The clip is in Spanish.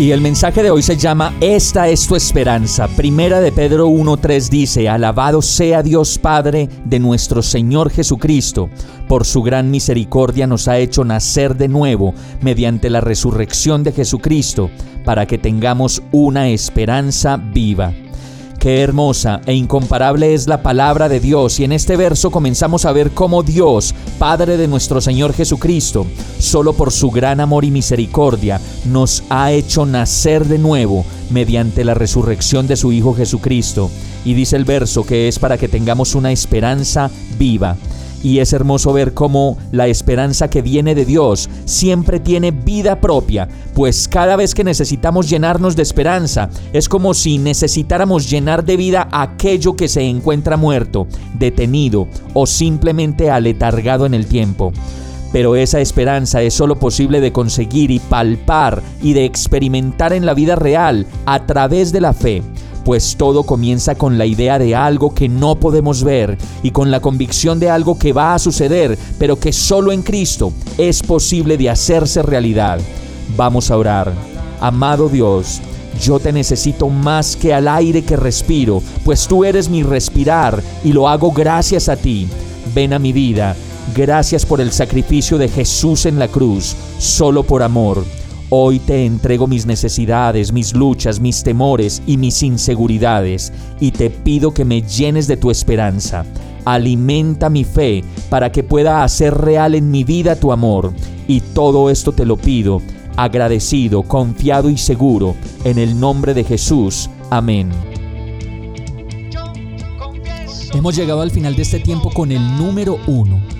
Y el mensaje de hoy se llama Esta es tu esperanza. Primera de Pedro 1.3 dice, Alabado sea Dios Padre de nuestro Señor Jesucristo. Por su gran misericordia nos ha hecho nacer de nuevo mediante la resurrección de Jesucristo, para que tengamos una esperanza viva. Qué hermosa e incomparable es la palabra de Dios y en este verso comenzamos a ver cómo Dios, Padre de nuestro Señor Jesucristo, solo por su gran amor y misericordia, nos ha hecho nacer de nuevo mediante la resurrección de su Hijo Jesucristo. Y dice el verso que es para que tengamos una esperanza viva y es hermoso ver cómo la esperanza que viene de Dios siempre tiene vida propia, pues cada vez que necesitamos llenarnos de esperanza, es como si necesitáramos llenar de vida aquello que se encuentra muerto, detenido o simplemente aletargado en el tiempo. Pero esa esperanza es solo posible de conseguir y palpar y de experimentar en la vida real a través de la fe pues todo comienza con la idea de algo que no podemos ver y con la convicción de algo que va a suceder, pero que solo en Cristo es posible de hacerse realidad. Vamos a orar. Amado Dios, yo te necesito más que al aire que respiro, pues tú eres mi respirar y lo hago gracias a ti. Ven a mi vida. Gracias por el sacrificio de Jesús en la cruz, solo por amor. Hoy te entrego mis necesidades, mis luchas, mis temores y mis inseguridades, y te pido que me llenes de tu esperanza. Alimenta mi fe para que pueda hacer real en mi vida tu amor. Y todo esto te lo pido, agradecido, confiado y seguro, en el nombre de Jesús. Amén. Hemos llegado al final de este tiempo con el número uno